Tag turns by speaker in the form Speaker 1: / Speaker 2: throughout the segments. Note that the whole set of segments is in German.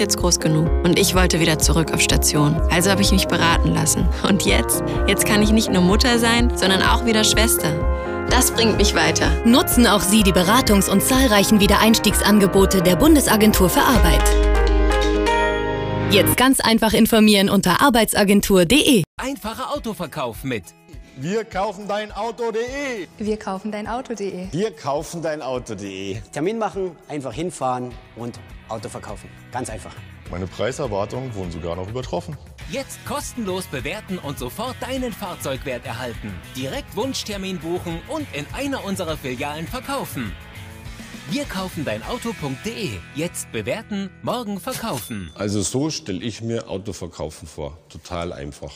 Speaker 1: jetzt groß genug und ich wollte wieder zurück auf Station. Also habe ich mich beraten lassen. Und jetzt? Jetzt kann ich nicht nur Mutter sein, sondern auch wieder Schwester. Das bringt mich weiter.
Speaker 2: Nutzen auch Sie die Beratungs- und zahlreichen Wiedereinstiegsangebote der Bundesagentur für Arbeit. Jetzt ganz einfach informieren unter arbeitsagentur.de.
Speaker 3: Einfacher Autoverkauf mit
Speaker 4: Wir kaufen dein Auto.de.
Speaker 5: Wir kaufen dein Auto.de.
Speaker 4: Wir kaufen dein Auto.de.
Speaker 6: Termin machen, einfach hinfahren und Auto verkaufen. Ganz einfach.
Speaker 4: Meine Preiserwartungen wurden sogar noch übertroffen.
Speaker 3: Jetzt kostenlos bewerten und sofort deinen Fahrzeugwert erhalten. Direkt Wunschtermin buchen und in einer unserer Filialen verkaufen. Wir kaufen dein Auto.de. Jetzt bewerten, morgen verkaufen.
Speaker 7: Also so stelle ich mir Autoverkaufen vor. Total einfach.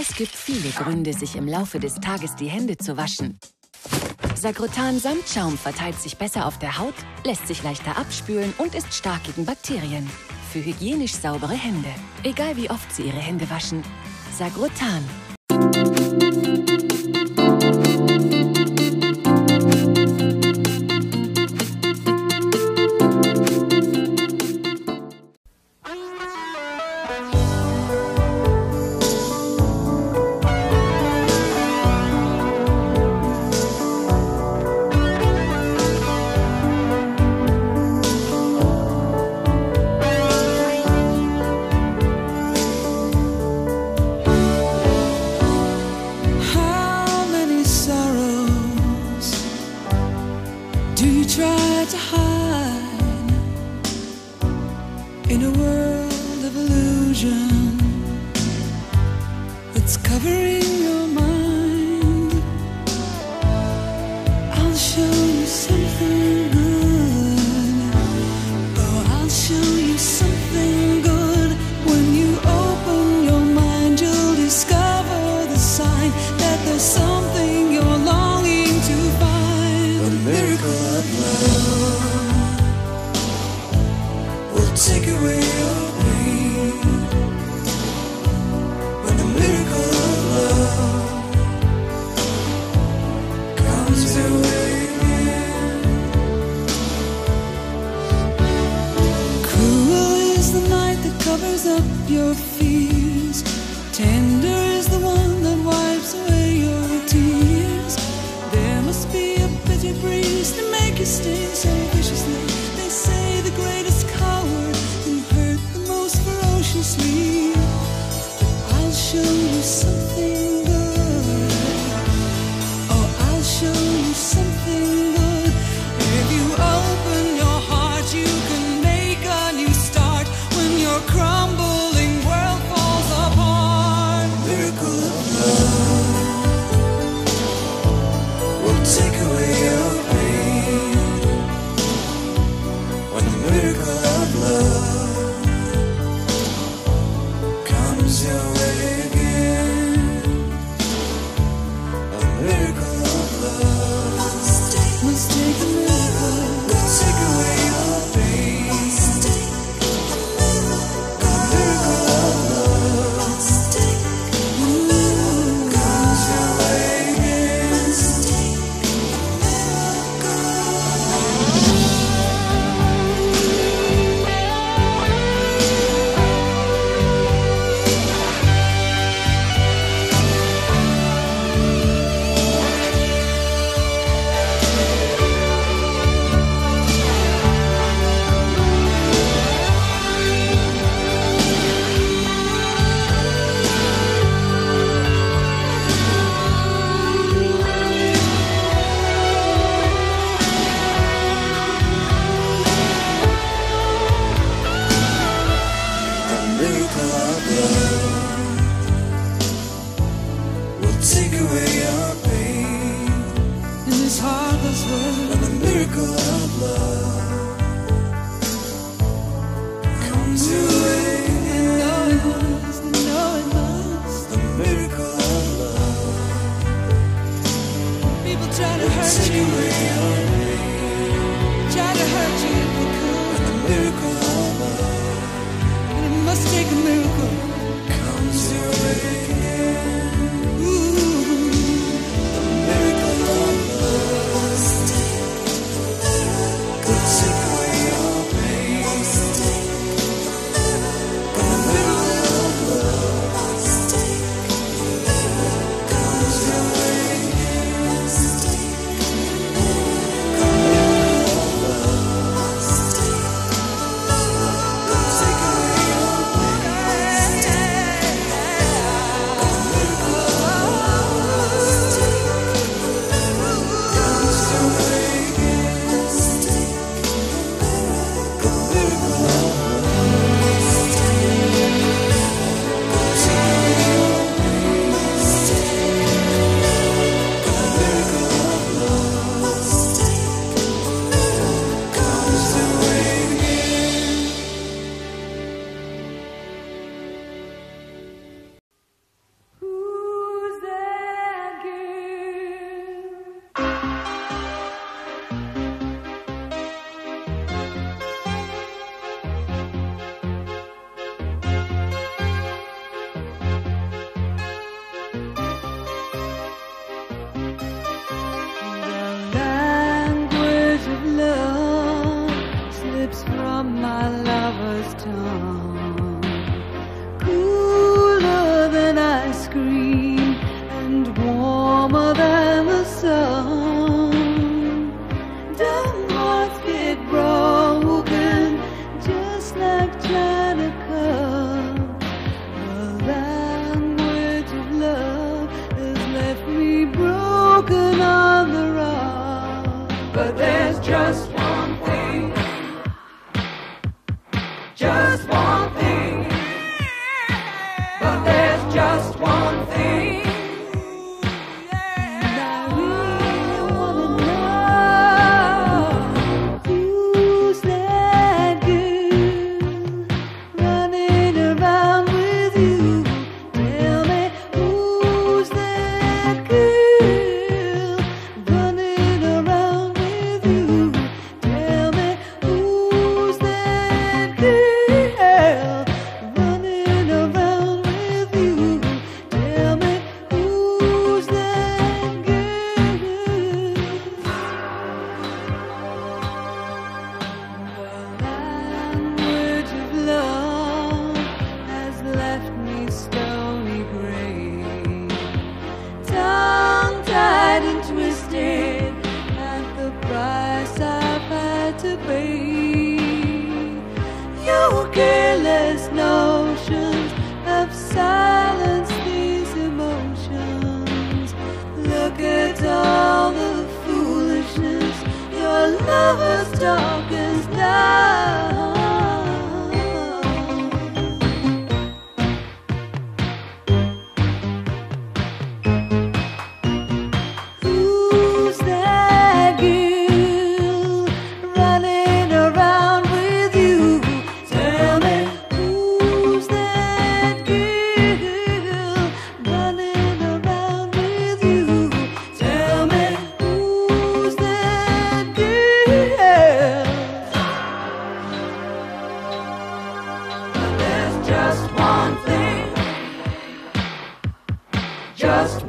Speaker 8: Es gibt viele Gründe, sich im Laufe des Tages die Hände zu waschen. Sagrotan Samtschaum verteilt sich besser auf der Haut, lässt sich leichter abspülen und ist stark gegen Bakterien.
Speaker 9: für hygienisch saubere Hände. Egal wie oft Sie Ihre Hände waschen. Sagrotan. Just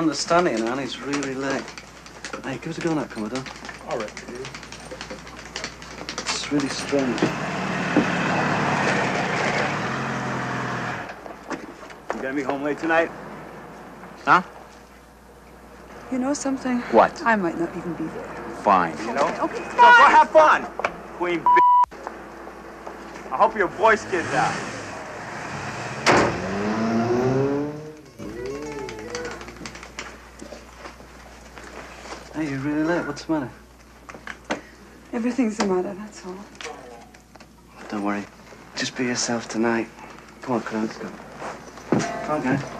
Speaker 9: I
Speaker 5: can't understand it, man. It's really late. Hey, give us a go now, Commodore.
Speaker 10: All right, dude.
Speaker 5: It's really strange.
Speaker 11: You gonna be home late tonight? Huh?
Speaker 9: You know something?
Speaker 11: What?
Speaker 9: I might not even be there.
Speaker 11: Fine. You know?
Speaker 9: Okay,
Speaker 11: So go have fun, Queen B. I hope your voice gets out.
Speaker 5: You're really late. What's the matter?
Speaker 9: Everything's the matter, that's all.
Speaker 5: Don't worry. Just be yourself tonight. Come on, come on, let's go. Come on, guys.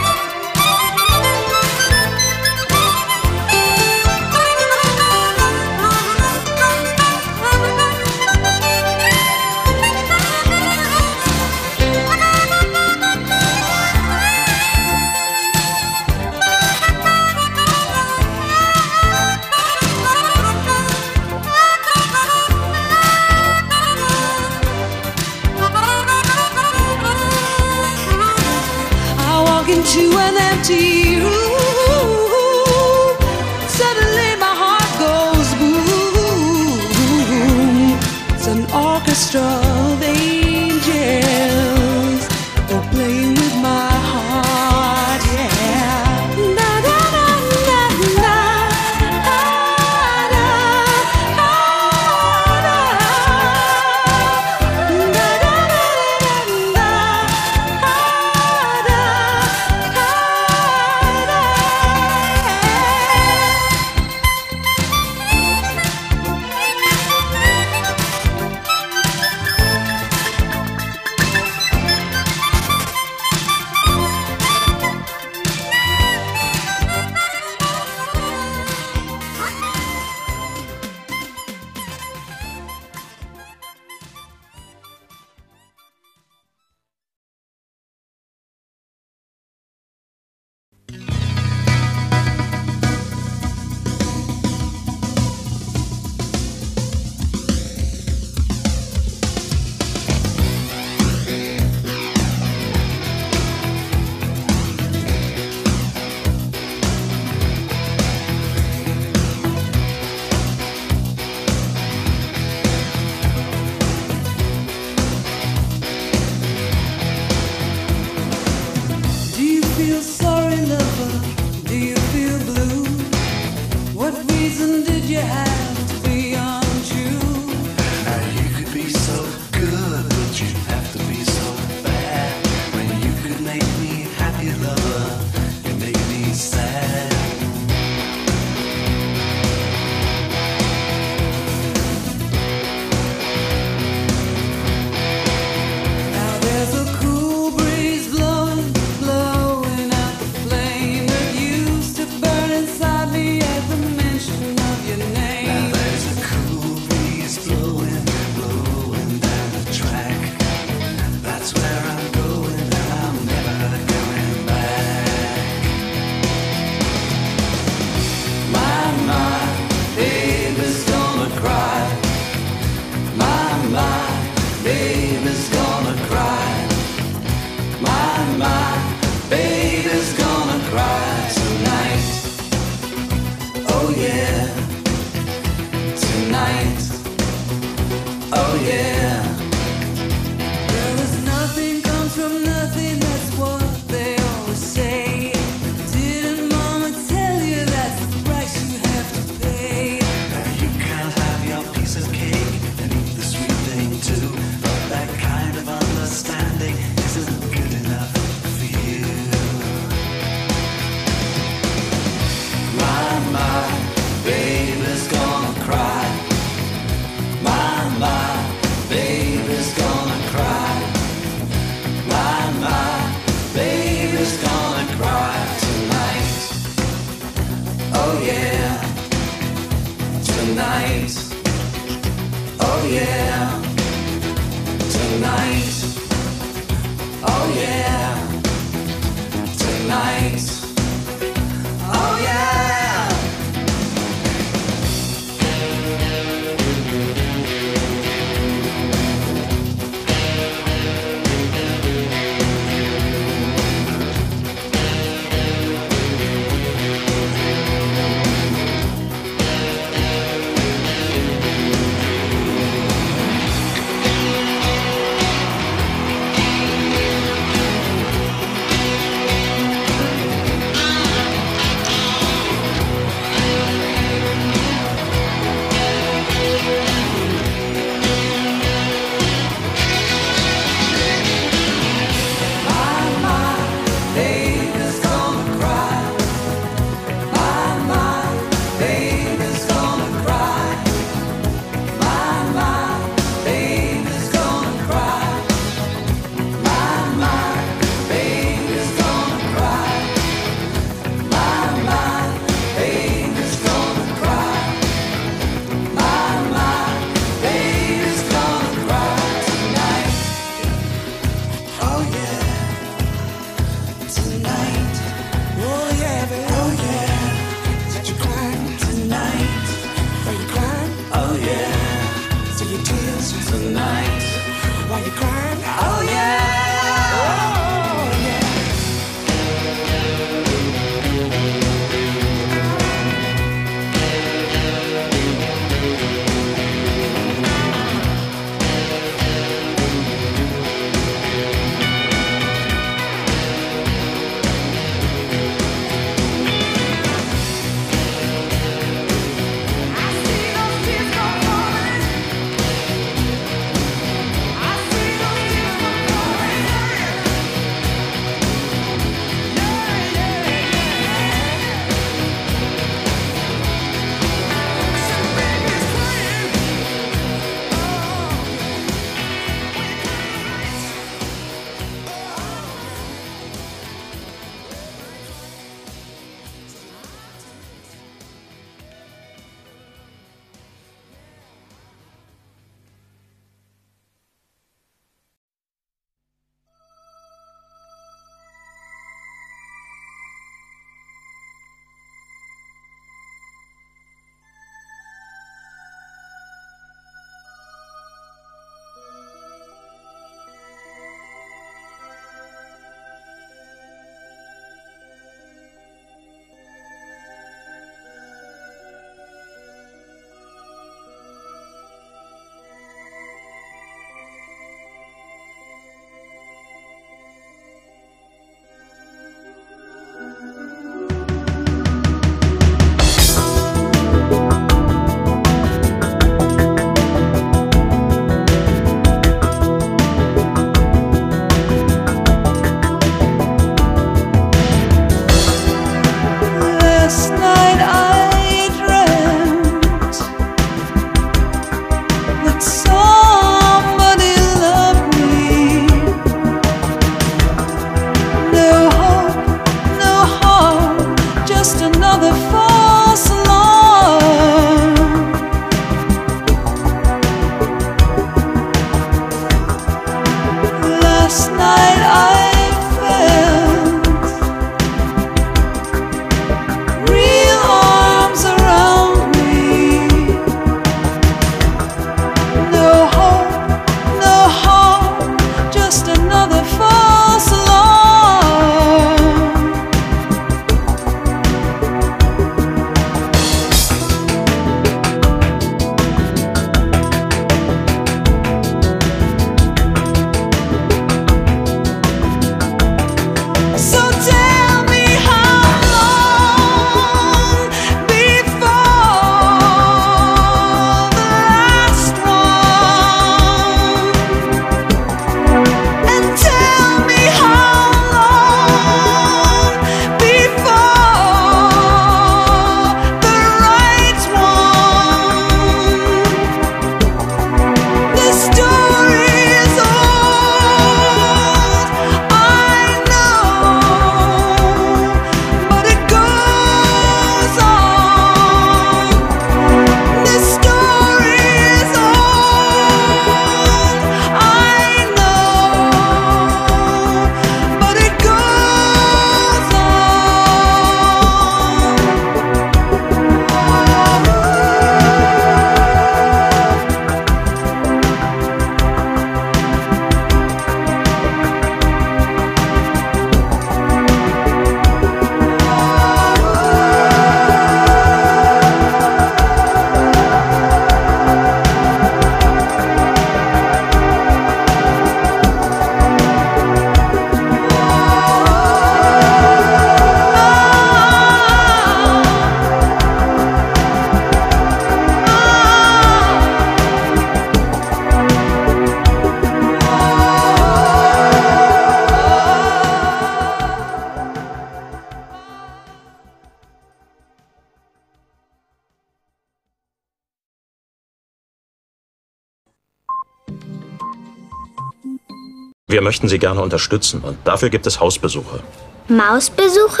Speaker 12: Wir möchten Sie gerne unterstützen und dafür gibt es Hausbesuche.
Speaker 13: Mausbesuche?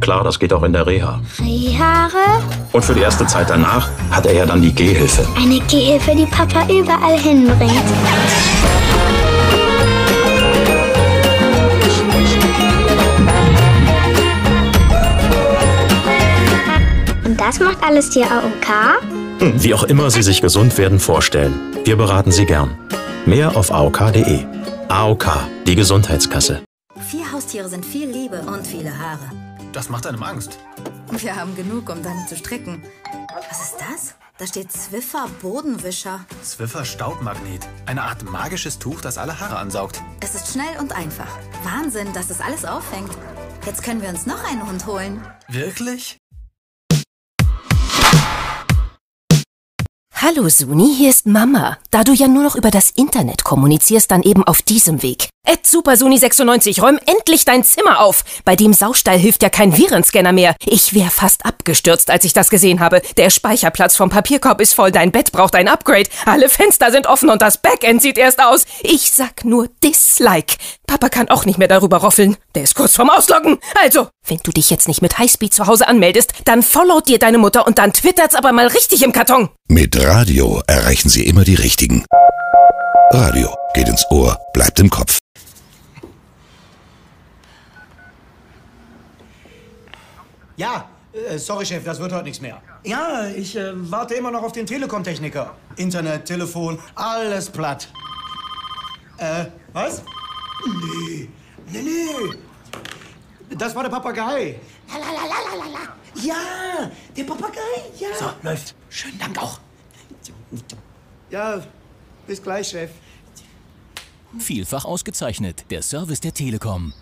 Speaker 12: Klar, das geht auch in der Reha.
Speaker 13: Rehhaare?
Speaker 12: Und für die erste Zeit danach hat er ja dann die Gehhilfe.
Speaker 13: Eine Gehilfe, die Papa überall hinbringt. Das macht alles die AOK?
Speaker 12: Hm, Wie auch immer Sie sich gesund werden vorstellen. Wir beraten Sie gern. Mehr auf aok.de. AOK, die Gesundheitskasse.
Speaker 14: Vier Haustiere sind viel Liebe und viele Haare.
Speaker 15: Das macht einem Angst.
Speaker 14: Wir haben genug, um damit zu stricken. Was ist das? Da steht Zwiffer Bodenwischer.
Speaker 15: Zwiffer Staubmagnet. Eine Art magisches Tuch, das alle Haare ansaugt.
Speaker 14: Es ist schnell und einfach. Wahnsinn, dass es alles auffängt. Jetzt können wir uns noch einen Hund holen.
Speaker 15: Wirklich?
Speaker 16: Hallo Suni, hier ist Mama. Da du ja nur noch über das Internet kommunizierst, dann eben auf diesem Weg. Ed SuperSuni96, räum endlich dein Zimmer auf. Bei dem Saustall hilft ja kein Virenscanner mehr. Ich wäre fast abgestürzt, als ich das gesehen habe. Der Speicherplatz vom Papierkorb ist voll, dein Bett braucht ein Upgrade. Alle Fenster sind offen und das Backend sieht erst aus. Ich sag nur Dislike. Papa kann auch nicht mehr darüber roffeln. Der ist kurz vorm Ausloggen. Also, wenn du dich jetzt nicht mit Highspeed zu Hause anmeldest, dann followt dir deine Mutter und dann twittert's aber mal richtig im Karton.
Speaker 17: Mit Radio erreichen Sie immer die Richtigen. Radio geht ins Ohr, bleibt im Kopf.
Speaker 18: Ja, äh, sorry, Chef, das wird heute nichts mehr. Ja, ich äh, warte immer noch auf den Telekom-Techniker. Internet, Telefon, alles platt. Äh, was? Nee, nee, nee. Das war der Papagei. Lalalala. Ja, der Papagei, ja.
Speaker 15: So, läuft. Schönen Dank auch.
Speaker 18: Ja, bis gleich, Chef.
Speaker 19: Vielfach ausgezeichnet. Der Service der Telekom.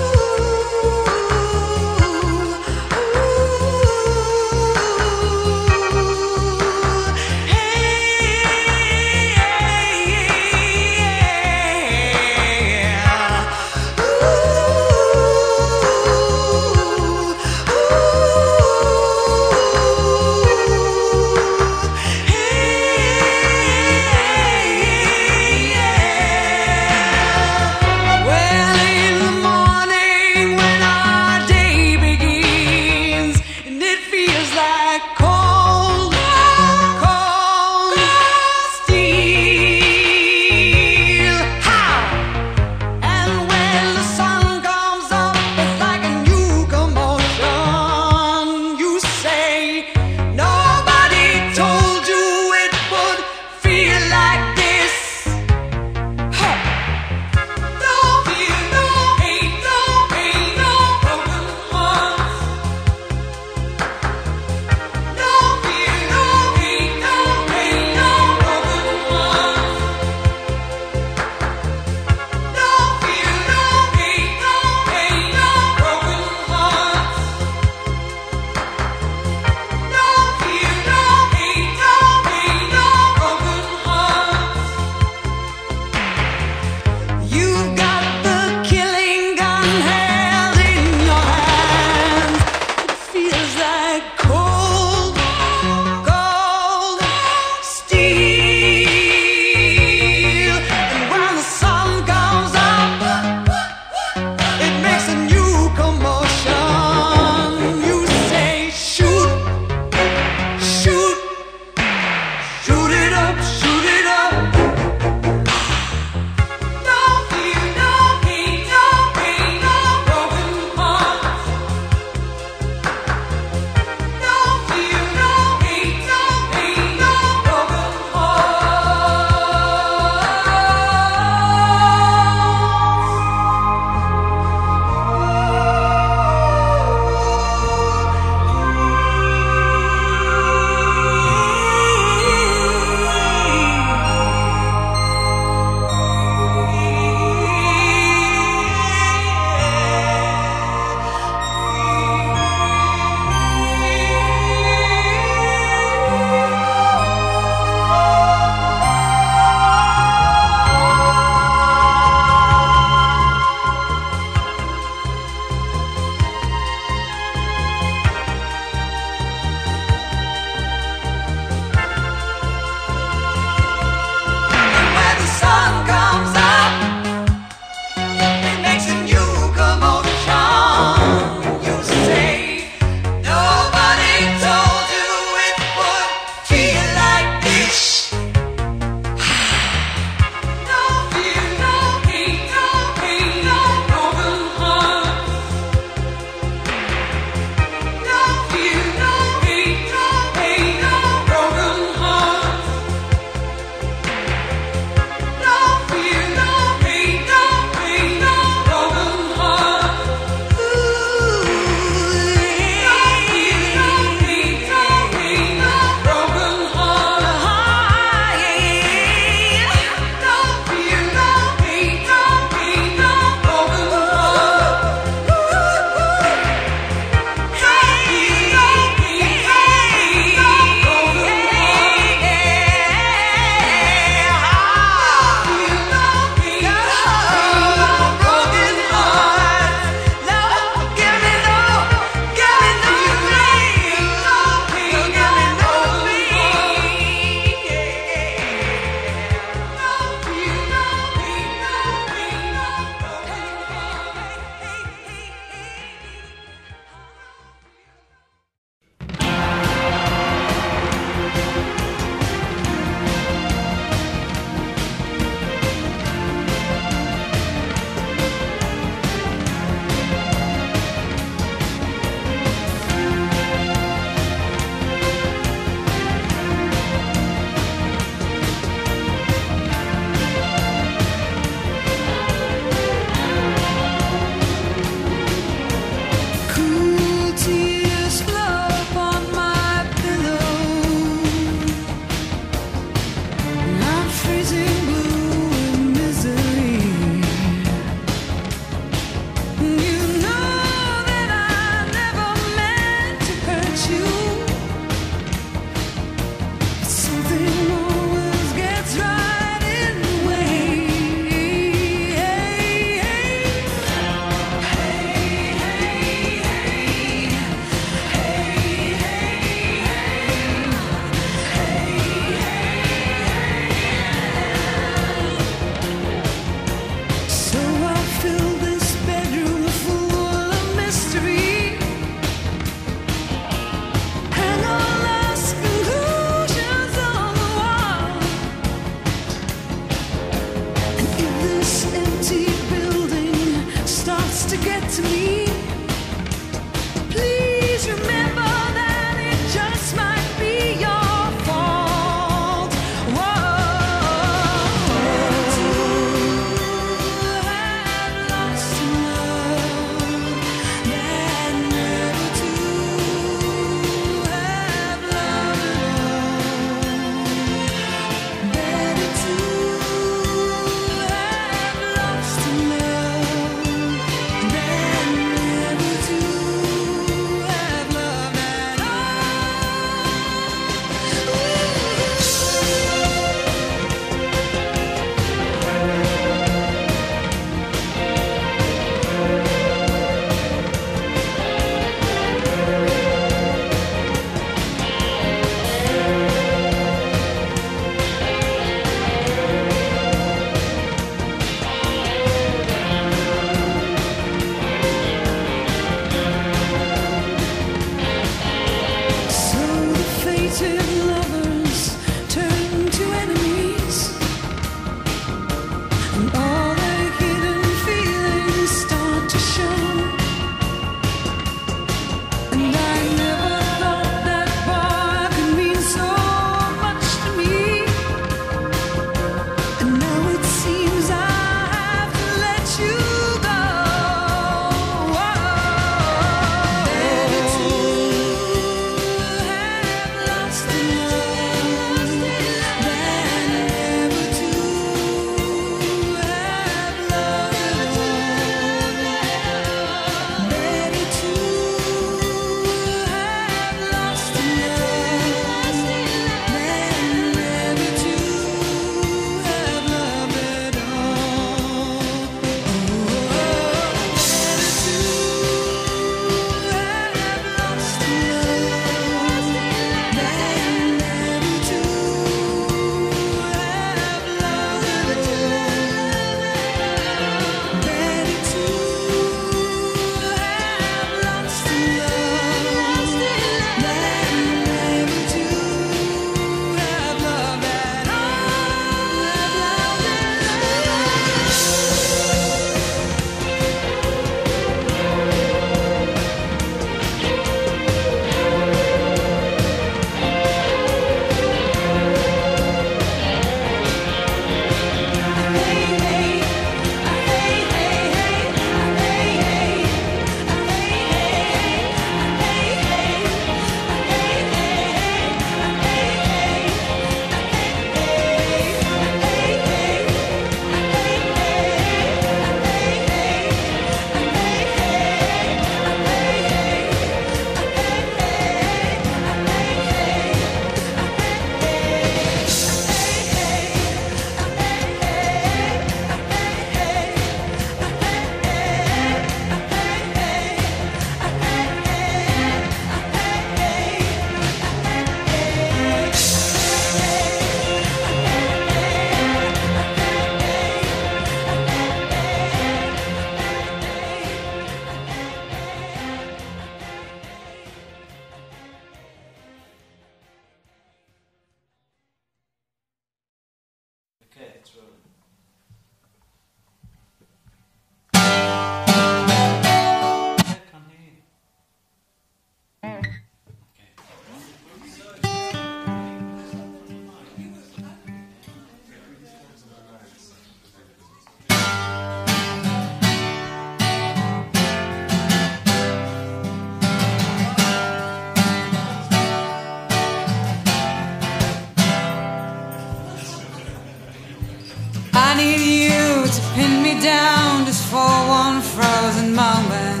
Speaker 9: Me down just for one frozen moment.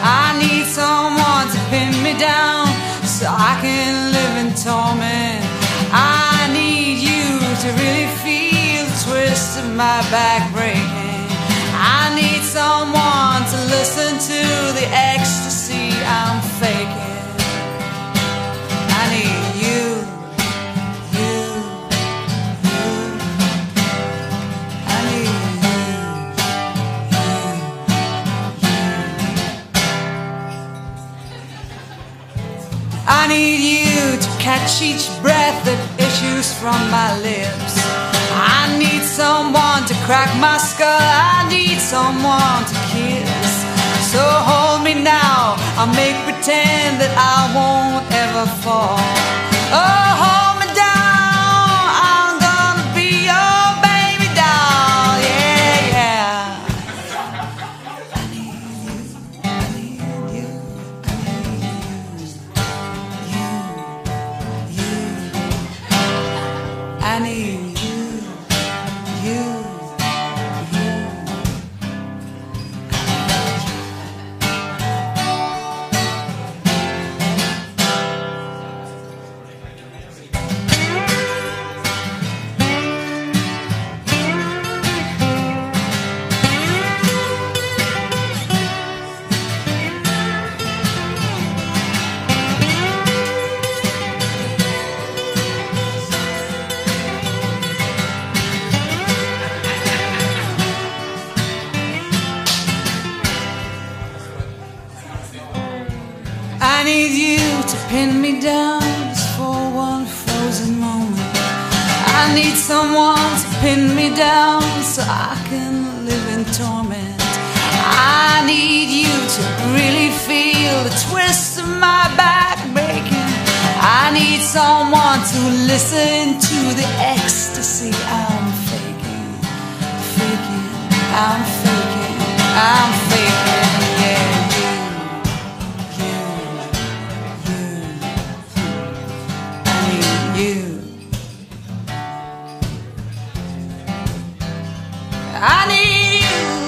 Speaker 9: I need someone to pin me down so I can live in torment. I need you to really feel the twist of my back breaking. I need someone to listen to the ecstasy catch each breath that issues from my lips. I need someone to crack my skull. I need someone to kiss. So hold me now. I'll make pretend that I won't ever fall. Oh, pin me down so I can live in torment. I need you to really feel the twist of my back breaking. I need someone to listen to the ecstasy I'm faking, faking, I'm faking, I'm faking, yeah. I need you,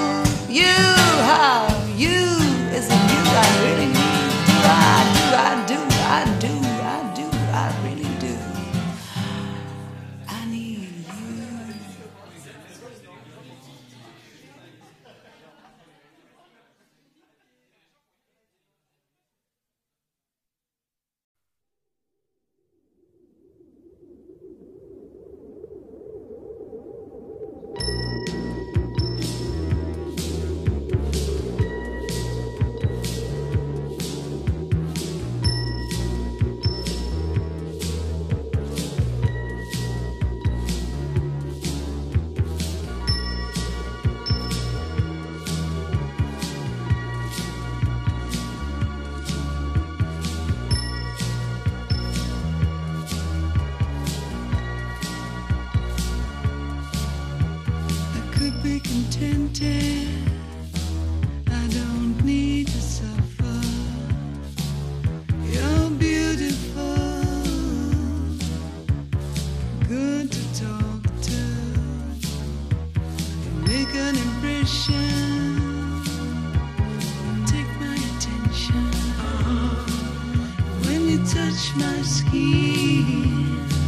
Speaker 9: to talk to. Make an impression. Take my attention when you touch my skin.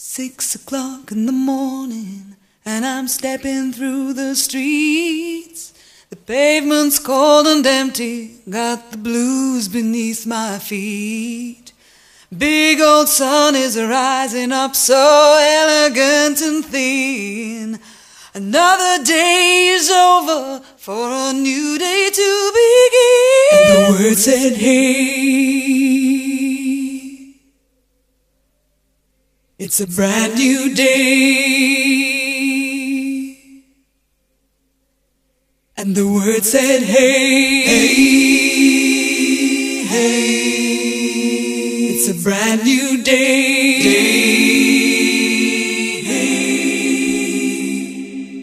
Speaker 9: Six o'clock in the morning, and I'm stepping through the streets. The pavement's cold and empty, got the blues beneath my feet. Big old sun is rising up so elegant and thin. Another day is over for a new day to begin. And the word said, hey, it's a brand new day. And the word said, hey, hey, hey, it's a brand new day.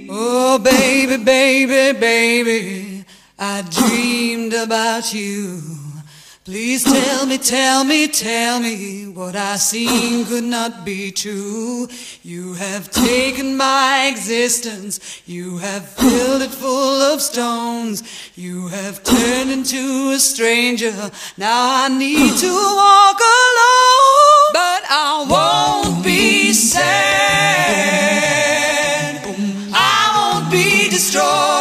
Speaker 9: Oh, baby, baby, baby, I dreamed about you. Please tell me, tell me, tell me what I seen could not be true. You have taken my existence, you have filled it full of stones, you have turned into a stranger. Now I need to walk alone, but I won't be sad. I won't be destroyed.